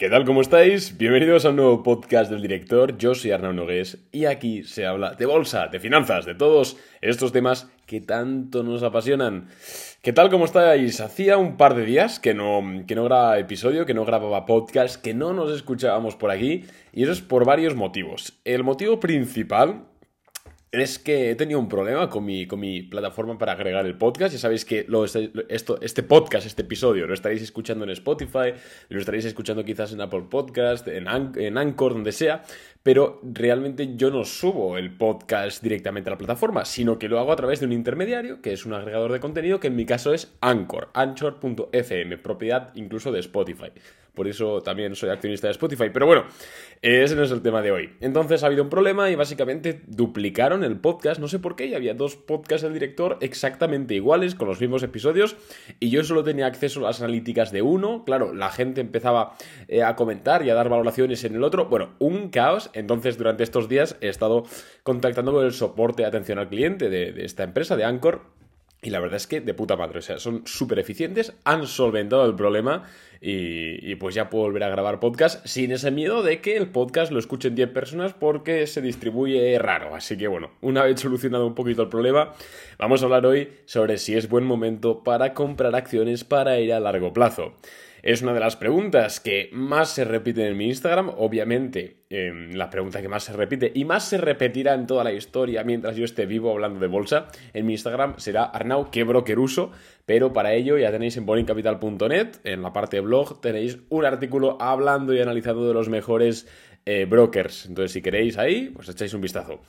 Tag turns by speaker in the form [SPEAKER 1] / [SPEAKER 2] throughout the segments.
[SPEAKER 1] ¿Qué tal? ¿Cómo estáis? Bienvenidos a un nuevo podcast del director. Yo soy Arnaud Nogués y aquí se habla de bolsa, de finanzas, de todos estos temas que tanto nos apasionan. ¿Qué tal? ¿Cómo estáis? Hacía un par de días que no, que no grababa episodio, que no grababa podcast, que no nos escuchábamos por aquí y eso es por varios motivos. El motivo principal es que he tenido un problema con mi, con mi plataforma para agregar el podcast. Ya sabéis que lo, este podcast, este episodio, lo estaréis escuchando en Spotify, lo estaréis escuchando quizás en Apple Podcast, en, en Anchor, donde sea, pero realmente yo no subo el podcast directamente a la plataforma, sino que lo hago a través de un intermediario, que es un agregador de contenido, que en mi caso es Anchor, anchor.fm, propiedad incluso de Spotify por eso también soy accionista de Spotify. Pero bueno, ese no es el tema de hoy. Entonces ha habido un problema y básicamente duplicaron el podcast, no sé por qué, y había dos podcasts del director exactamente iguales, con los mismos episodios, y yo solo tenía acceso a las analíticas de uno. Claro, la gente empezaba eh, a comentar y a dar valoraciones en el otro. Bueno, un caos. Entonces, durante estos días he estado contactando con el soporte de atención al cliente de, de esta empresa, de Anchor y la verdad es que de puta madre, o sea, son súper eficientes, han solventado el problema y, pues ya puedo volver a grabar podcast sin ese miedo de que el podcast lo escuchen 10 personas porque se distribuye raro. Así que bueno, una vez solucionado un poquito el problema, vamos a hablar hoy sobre si es buen momento para comprar acciones para ir a largo plazo. Es una de las preguntas que más se repiten en mi Instagram. Obviamente, em, la pregunta que más se repite y más se repetirá en toda la historia mientras yo esté vivo hablando de bolsa en mi Instagram será Arnau, qué broker uso. Pero para ello ya tenéis en boringcapital.net, en la parte de blog, tenéis un artículo hablando y analizando de los mejores eh, brokers. Entonces, si queréis ahí, pues echáis un vistazo.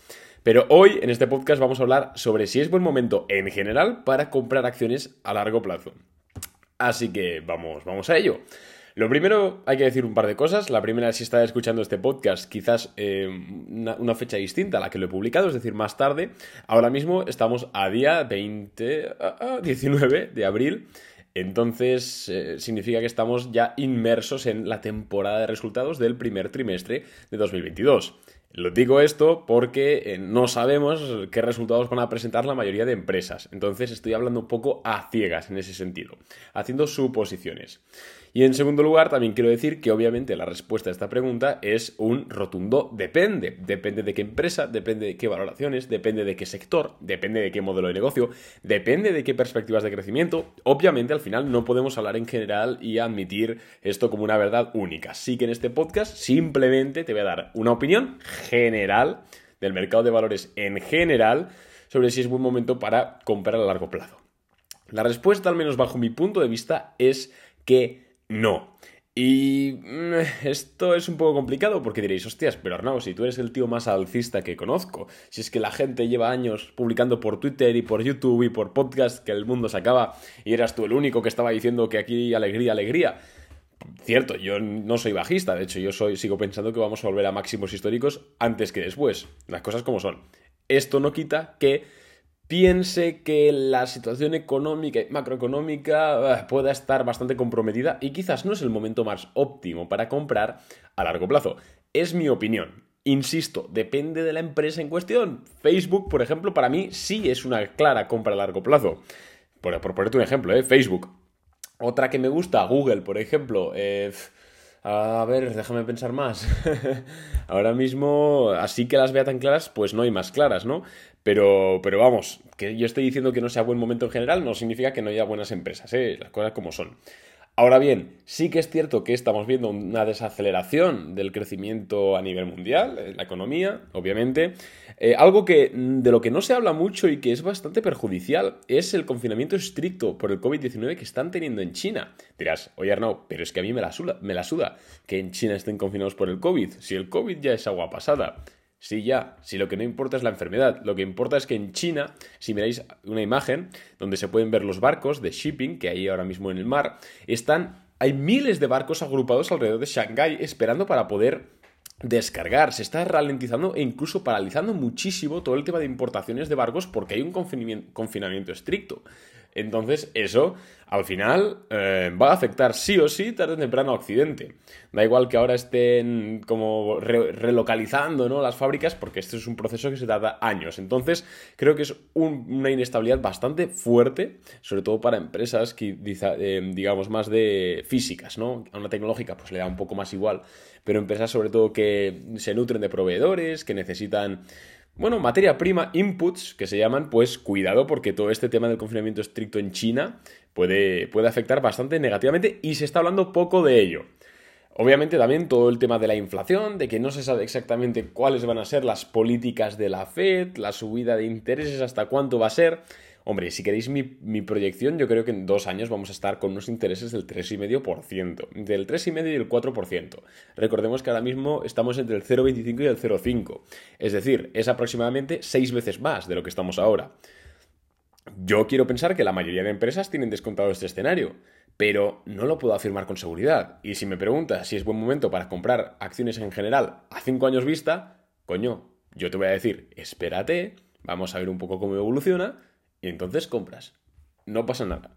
[SPEAKER 1] Pero hoy en este podcast vamos a hablar sobre si es buen momento en general para comprar acciones a largo plazo. Así que vamos, vamos a ello. Lo primero, hay que decir un par de cosas. La primera, si estás escuchando este podcast, quizás eh, una, fecha distinta a la que lo he publicado, es decir, más tarde. Ahora mismo estamos a día 20, 19 de abril. Entonces, eh, significa que estamos ya inmersos en la temporada de resultados del primer trimestre de 2022. Lo digo esto porque eh, no sabemos qué resultados van a presentar la mayoría de empresas. Entonces estoy hablando un poco a ciegas en ese sentido, haciendo suposiciones. Y en segundo lugar, también quiero decir que obviamente la respuesta a esta pregunta es un rotundo depende. Depende de qué empresa, depende de qué valoraciones, depende de qué sector, depende de qué modelo de negocio, depende de qué perspectivas de crecimiento. Obviamente al final no podemos hablar en general y admitir esto como una verdad única. Así que en este podcast simplemente te voy a dar una opinión del mercado de valores en general sobre si es buen momento para comprar a largo plazo. La respuesta, al menos bajo mi punto de vista, es que no. Y mm, esto es un poco complicado porque diréis, hostias, pero Arnau, si tú eres el tío más alcista que conozco, si es que la gente lleva años publicando por Twitter y por YouTube y por podcast que el mundo se acaba y eras tú el único que estaba diciendo que aquí alegría, alegría. Cierto, yo no soy bajista, de hecho yo soy, sigo pensando que vamos a volver a máximos históricos antes que después, las cosas como son. Esto no quita que piense que la situación económica y macroeconómica ah, pueda estar bastante comprometida y quizás no es el momento más óptimo para comprar a largo plazo. Es mi opinión. Insisto, depende de la empresa en cuestión. Facebook, por ejemplo, para mí sí es una clara compra a largo plazo. Por, ponerte un ejemplo, ¿eh? Facebook. Otra que me gusta, Google, por ejemplo. Eh, a ver, déjame pensar más. Ahora mismo, así que las vea tan claras, pues no hay más claras, ¿no? Pero, pero vamos, que yo estoy diciendo que no sea buen momento en general no significa que no haya buenas empresas, ¿eh? las cosas como son. Ahora bien, sí que es cierto que estamos viendo una desaceleración del crecimiento a nivel mundial, en la economía, obviamente. Eh, algo que de lo que no se habla mucho y que es bastante perjudicial es el confinamiento estricto por el COVID-19 que están teniendo en China. Dirás, oye Arnaud, pero es que a mí me la, suda, me la suda que en China estén confinados por el COVID. Si el COVID ya es agua pasada. Sí, ya. Si lo que no importa es la enfermedad. Lo que importa es que en China, si miráis una imagen donde se pueden ver los barcos de shipping que hay ahora mismo en el mar, están. Hay miles de barcos agrupados alrededor de Shanghái esperando para poder descargar. Se está ralentizando e incluso paralizando muchísimo todo el tema de importaciones de barcos porque hay un confinamiento estricto. Entonces, eso al final eh, va a afectar sí o sí tarde o temprano a Occidente. Da igual que ahora estén como relocalizando ¿no? las fábricas, porque esto es un proceso que se tarda años. Entonces, creo que es una inestabilidad bastante fuerte, sobre todo para empresas que, eh, digamos, más de físicas, ¿no? A una tecnológica pues le da un poco más igual, pero empresas sobre todo que se nutren de proveedores, que necesitan bueno, materia prima, inputs, que se llaman, pues cuidado porque todo este tema del confinamiento estricto en China puede, puede afectar bastante negativamente y se está hablando poco de ello. Obviamente también todo el tema de la inflación, de que no se sabe exactamente cuáles van a ser las políticas de la Fed, la subida de intereses, hasta cuánto va a ser. Hombre, si queréis mi, proyección, yo creo que en dos años vamos a estar con unos intereses del 3,5%, del 3,5% y el 4%. Recordemos que ahora mismo estamos entre el 0,25 y el 0,5%. Es decir, es aproximadamente seis veces más de lo que estamos ahora. Yo quiero pensar que la mayoría de empresas tienen descontado este escenario, pero no lo puedo afirmar con seguridad. Y si me preguntas si es buen momento para comprar acciones en general a cinco años vista, coño, yo te voy a decir, espérate, vamos a ver un poco cómo evoluciona y entonces compras. No pasa nada.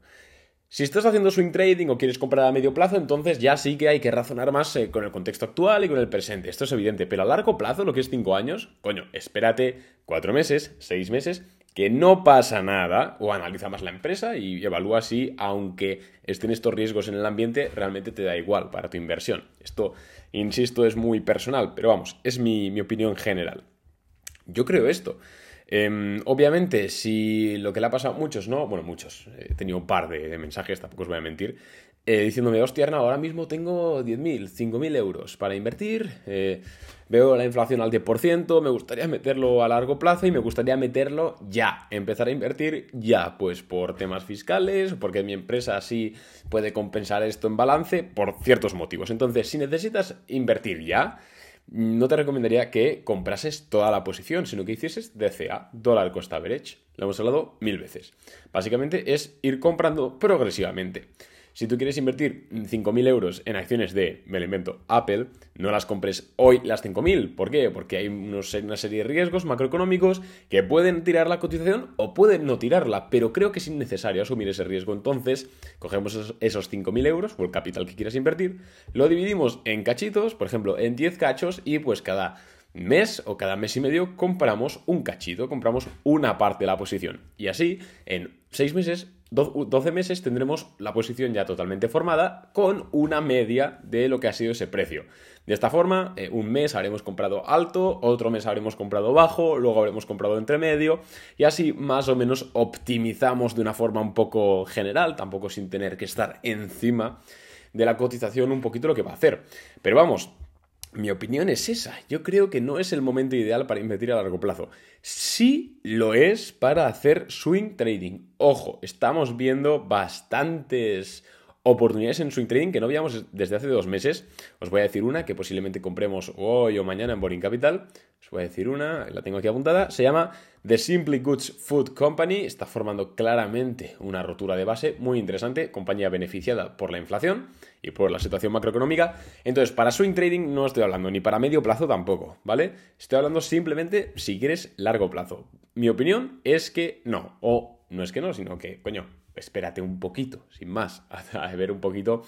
[SPEAKER 1] Si estás haciendo swing trading o quieres comprar a medio plazo, entonces ya sí que hay que razonar más eh, con el contexto actual y con el presente. Esto es evidente, pero a largo plazo, lo que es 5 años, coño, espérate 4 meses, 6 meses, que no pasa nada, o analiza más la empresa y evalúa si, aunque estén estos riesgos en el ambiente, realmente te da igual para tu inversión. Esto, insisto, es muy personal, pero vamos, es mi, mi opinión general. Yo creo esto. Em, obviamente, si lo que le ha pasado a muchos, ¿no? Bueno, muchos. He tenido un par de, mensajes, tampoco os voy a mentir. Eh, diciéndome, hostia, Arnau, ahora mismo tengo 10.000, 5.000 euros para invertir. Eh, veo la inflación al 10%, me gustaría meterlo a largo plazo y me gustaría meterlo ya. Empezar a invertir ya, pues por temas fiscales, porque mi empresa sí puede compensar esto en balance, por ciertos motivos. Entonces, si necesitas invertir ya, no te recomendaría que comprases toda la posición, sino que hicieses DCA, Dollar Cost Average. Lo hemos hablado mil veces. Básicamente es ir comprando progresivamente. Si tú quieres invertir 5.000 euros en acciones de, me lo invento, Apple, no las compres hoy las 5.000. ¿Por qué? Porque hay una serie de riesgos macroeconómicos que pueden tirar la cotización o pueden no tirarla, pero creo que es innecesario asumir ese riesgo. Entonces, cogemos esos, 5.000 euros o el capital que quieras invertir, lo dividimos en cachitos, por ejemplo, en 10 cachos y pues cada mes o cada mes y medio compramos un cachito, compramos una parte de la posición. Y así, en 6 meses 12 meses tendremos la posición ya totalmente formada con una media de lo que ha sido ese precio. De esta forma, eh, un mes habremos comprado alto, otro mes habremos comprado bajo, luego habremos comprado entre medio y así más o menos optimizamos de una forma un poco general, tampoco sin tener que estar encima de la cotización un poquito lo que va a hacer. Pero vamos, mi opinión es esa. Yo creo que no es el momento ideal para invertir a largo plazo. Sí lo es para hacer swing trading. Ojo, estamos viendo bastantes oportunidades en swing trading que no veíamos desde hace dos meses. Os voy a decir una que posiblemente compremos hoy o mañana en Boring Capital. Os voy a decir una, la tengo aquí apuntada. Se llama The Simply Goods Food Company. Está formando claramente una rotura de base muy interesante. Compañía beneficiada por la inflación y por la situación macroeconómica. Entonces, para swing trading no estoy hablando ni para medio plazo tampoco, ¿vale? Estoy hablando simplemente si quieres largo plazo. Mi opinión es que no. O no es que no, sino que, coño, espérate un poquito, sin más, a, ver un poquito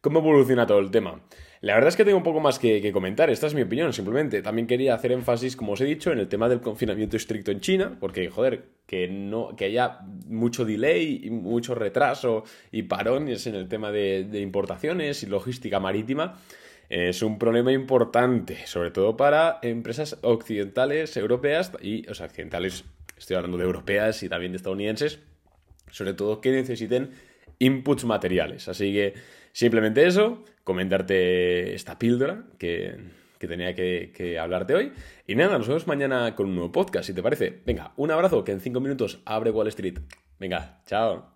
[SPEAKER 1] cómo evoluciona todo el tema. La verdad es que tengo un poco más que, comentar, esta es mi opinión, simplemente. También quería hacer énfasis, como os he dicho, en el tema del confinamiento estricto en China, porque, joder, que, no, que haya mucho delay y mucho retraso y parones en el tema de, de importaciones y logística marítima es un problema importante, sobre todo para empresas occidentales, europeas y, o sea, occidentales, estoy hablando de europeas y también de estadounidenses, sobre todo que necesiten inputs materiales. Así que simplemente eso, comentarte esta píldora que, tenía que, que, hablarte hoy. Y nada, nos vemos mañana con un nuevo podcast, si te parece. Venga, un abrazo, que en cinco minutos abre Wall Street. Venga, chao.